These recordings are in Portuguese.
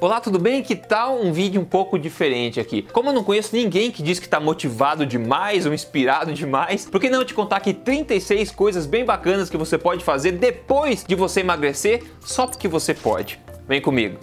Olá, tudo bem? Que tal um vídeo um pouco diferente aqui? Como eu não conheço ninguém que diz que está motivado demais ou inspirado demais, por que não te contar aqui 36 coisas bem bacanas que você pode fazer depois de você emagrecer, só porque você pode? Vem comigo.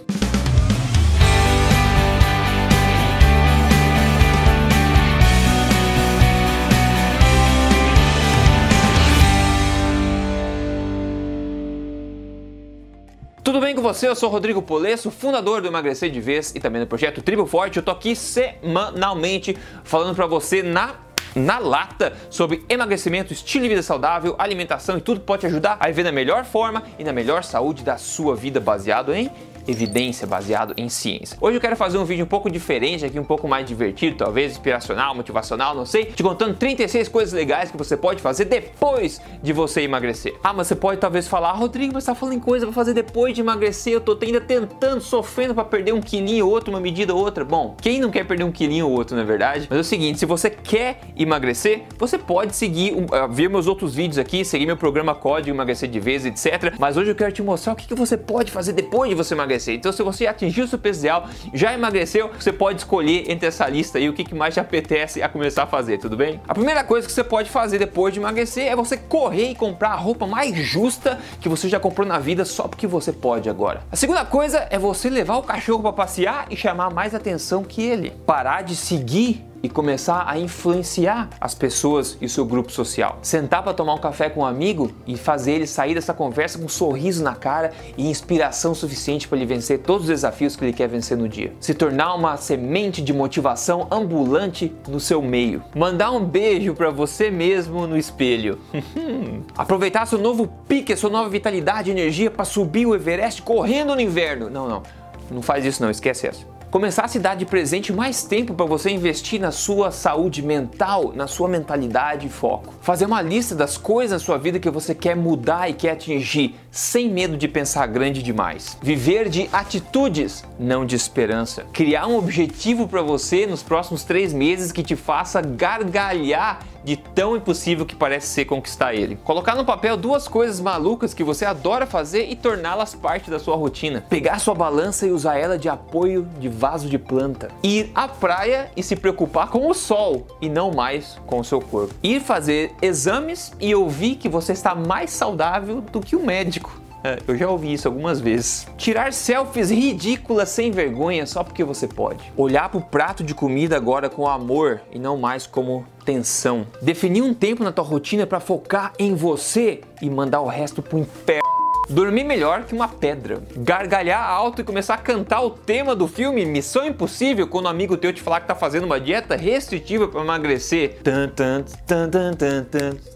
Tudo bem com você? Eu sou Rodrigo Polesso, fundador do Emagrecer de Vez e também do projeto Tribo Forte. Eu tô aqui semanalmente falando para você na na lata sobre emagrecimento, estilo de vida saudável, alimentação e tudo pode te ajudar a viver na melhor forma e na melhor saúde da sua vida baseado em evidência, baseado em ciência. Hoje eu quero fazer um vídeo um pouco diferente aqui, um pouco mais divertido, talvez inspiracional, motivacional, não sei, te contando 36 coisas legais que você pode fazer depois de você emagrecer. Ah, mas você pode talvez falar, ah, Rodrigo, você tá falando em coisa pra fazer depois de emagrecer, eu tô ainda tentando, sofrendo para perder um quilinho ou outro, uma medida ou outra. Bom, quem não quer perder um quilinho ou outro, na é verdade? Mas é o seguinte, se você quer emagrecer, você pode seguir, uh, ver meus outros vídeos aqui, seguir meu programa Código Emagrecer de Vez, etc. Mas hoje eu quero te mostrar o que, que você pode fazer depois de você emagrecer emagrecer. Então, se você atingiu seu peso ideal, já emagreceu, você pode escolher entre essa lista aí o que mais te apetece a começar a fazer, tudo bem? A primeira coisa que você pode fazer depois de emagrecer é você correr e comprar a roupa mais justa que você já comprou na vida só porque você pode agora. A segunda coisa é você levar o cachorro para passear e chamar mais atenção que ele. Parar de seguir e começar a influenciar as pessoas e o seu grupo social. Sentar para tomar um café com um amigo e fazer ele sair dessa conversa com um sorriso na cara e inspiração suficiente para ele vencer todos os desafios que ele quer vencer no dia. Se tornar uma semente de motivação ambulante no seu meio. Mandar um beijo para você mesmo no espelho. Aproveitar seu novo pique, sua nova vitalidade e energia para subir o Everest correndo no inverno. Não, não. Não faz isso não, esquece essa começar a se dar de presente mais tempo para você investir na sua saúde mental, na sua mentalidade e foco. Fazer uma lista das coisas na sua vida que você quer mudar e quer atingir, sem medo de pensar grande demais. Viver de atitudes, não de esperança. Criar um objetivo para você nos próximos três meses que te faça gargalhar de tão impossível que parece ser conquistar ele. Colocar no papel duas coisas malucas que você adora fazer e torná-las parte da sua rotina. Pegar sua balança e usar ela de apoio de vaso de planta. Ir à praia e se preocupar com o sol e não mais com o seu corpo. Ir fazer exames e ouvir que você está mais saudável do que o médico. É, eu já ouvi isso algumas vezes. Tirar selfies ridículas sem vergonha só porque você pode. Olhar para o prato de comida agora com amor e não mais como tensão. Definir um tempo na tua rotina para focar em você e mandar o resto pro inferno. Dormir melhor que uma pedra. Gargalhar alto e começar a cantar o tema do filme Missão Impossível quando um amigo teu te falar que tá fazendo uma dieta restritiva para emagrecer. Tan, tan, tan, tan, tan, tan.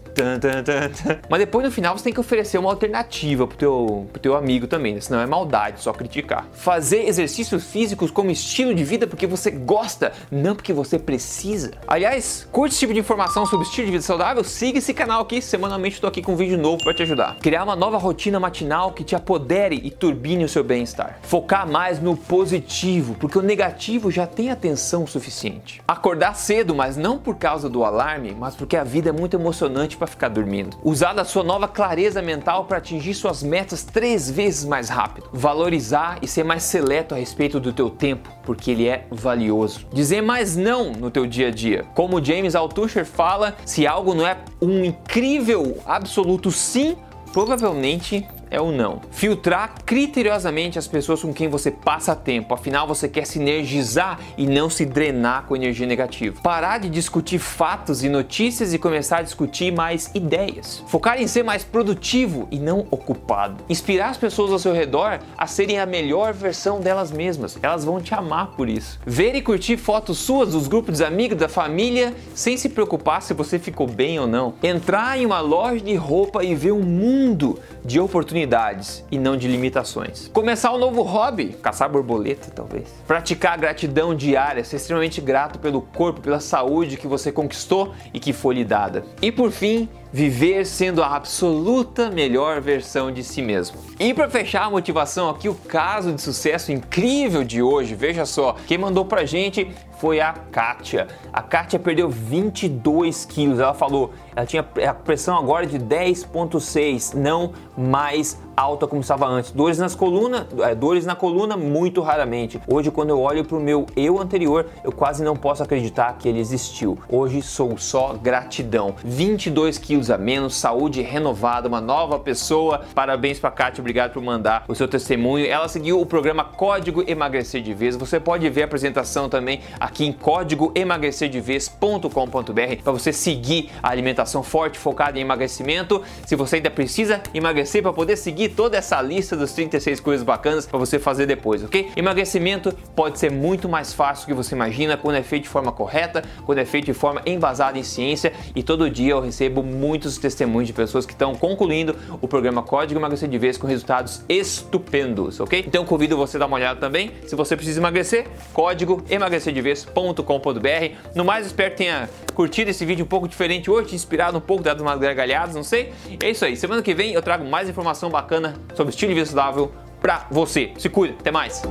Mas depois no final você tem que oferecer uma alternativa pro teu, pro teu amigo também, né? senão é maldade só criticar. Fazer exercícios físicos como estilo de vida porque você gosta, não porque você precisa. Aliás, curte esse tipo de informação sobre estilo de vida saudável? Siga esse canal aqui, semanalmente estou aqui com um vídeo novo para te ajudar. Criar uma nova rotina matinal que te apodere e turbine o seu bem-estar. Focar mais no positivo, porque o negativo já tem atenção suficiente. Acordar cedo, mas não por causa do alarme, mas porque a vida é muito emocionante para ficar dormindo. Usar da sua nova clareza mental para atingir suas metas três vezes mais rápido. Valorizar e ser mais seleto a respeito do teu tempo, porque ele é valioso. Dizer mais não no teu dia a dia. Como James Altucher fala, se algo não é um incrível absoluto sim, provavelmente é o não. Filtrar criteriosamente as pessoas com quem você passa tempo, afinal você quer se energizar e não se drenar com energia negativa. Parar de discutir fatos e notícias e começar a discutir mais ideias. Focar em ser mais produtivo e não ocupado. Inspirar as pessoas ao seu redor a serem a melhor versão delas mesmas. Elas vão te amar por isso. Ver e curtir fotos suas dos grupos de amigos, da família, sem se preocupar se você ficou bem ou não. Entrar em uma loja de roupa e ver um mundo de oportunidades oportunidades e não de limitações. Começar um novo hobby, caçar borboleta talvez. Praticar gratidão diária, ser extremamente grato pelo corpo, pela saúde que você conquistou e que foi lhe dada. E por fim, viver sendo a absoluta melhor versão de si mesmo. E para fechar a motivação aqui, o caso de sucesso incrível de hoje, veja só, quem mandou pra gente foi a Kátia. A Kátia perdeu 22 quilos. Ela falou, ela tinha a pressão agora de 10,6, não mais alta como estava antes. Dores nas colunas, é, dores na coluna muito raramente. Hoje, quando eu olho para o meu eu anterior, eu quase não posso acreditar que ele existiu. Hoje sou só gratidão. 22 quilos a menos, saúde renovada, uma nova pessoa. Parabéns para Kátia, obrigado por mandar o seu testemunho. Ela seguiu o programa Código Emagrecer de Vez. Você pode ver a apresentação também aqui em códigoemagrecerdevez.com.br para você seguir a alimentação forte focada em emagrecimento. Se você ainda precisa emagrecer para poder seguir toda essa lista dos 36 coisas bacanas para você fazer depois, ok? Emagrecimento pode ser muito mais fácil do que você imagina quando é feito de forma correta, quando é feito de forma embasada em ciência e todo dia eu recebo muitos testemunhos de pessoas que estão concluindo o programa Código Emagrecer de Vez com resultados estupendos, ok? Então convido você a dar uma olhada também. Se você precisa emagrecer, código emagrecerdevez.com.br. No mais, espero que tenha curtido esse vídeo um pouco diferente hoje, inspirado um pouco, dado umas gargalhadas, não sei. É isso aí. Semana que vem eu trago mais informação bacana sobre estilo de vida saudável pra você. Se cuida. Até mais.